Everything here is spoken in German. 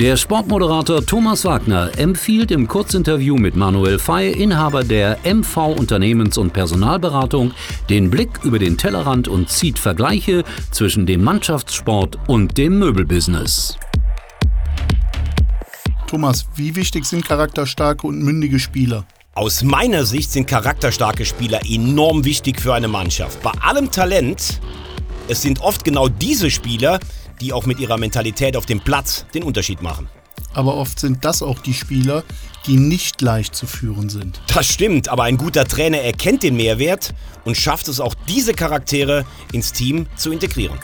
Der Sportmoderator Thomas Wagner empfiehlt im Kurzinterview mit Manuel Fey, Inhaber der MV Unternehmens- und Personalberatung, den Blick über den Tellerrand und zieht Vergleiche zwischen dem Mannschaftssport und dem Möbelbusiness. Thomas, wie wichtig sind charakterstarke und mündige Spieler? Aus meiner Sicht sind charakterstarke Spieler enorm wichtig für eine Mannschaft. Bei allem Talent, es sind oft genau diese Spieler, die auch mit ihrer Mentalität auf dem Platz den Unterschied machen. Aber oft sind das auch die Spieler, die nicht leicht zu führen sind. Das stimmt, aber ein guter Trainer erkennt den Mehrwert und schafft es auch, diese Charaktere ins Team zu integrieren.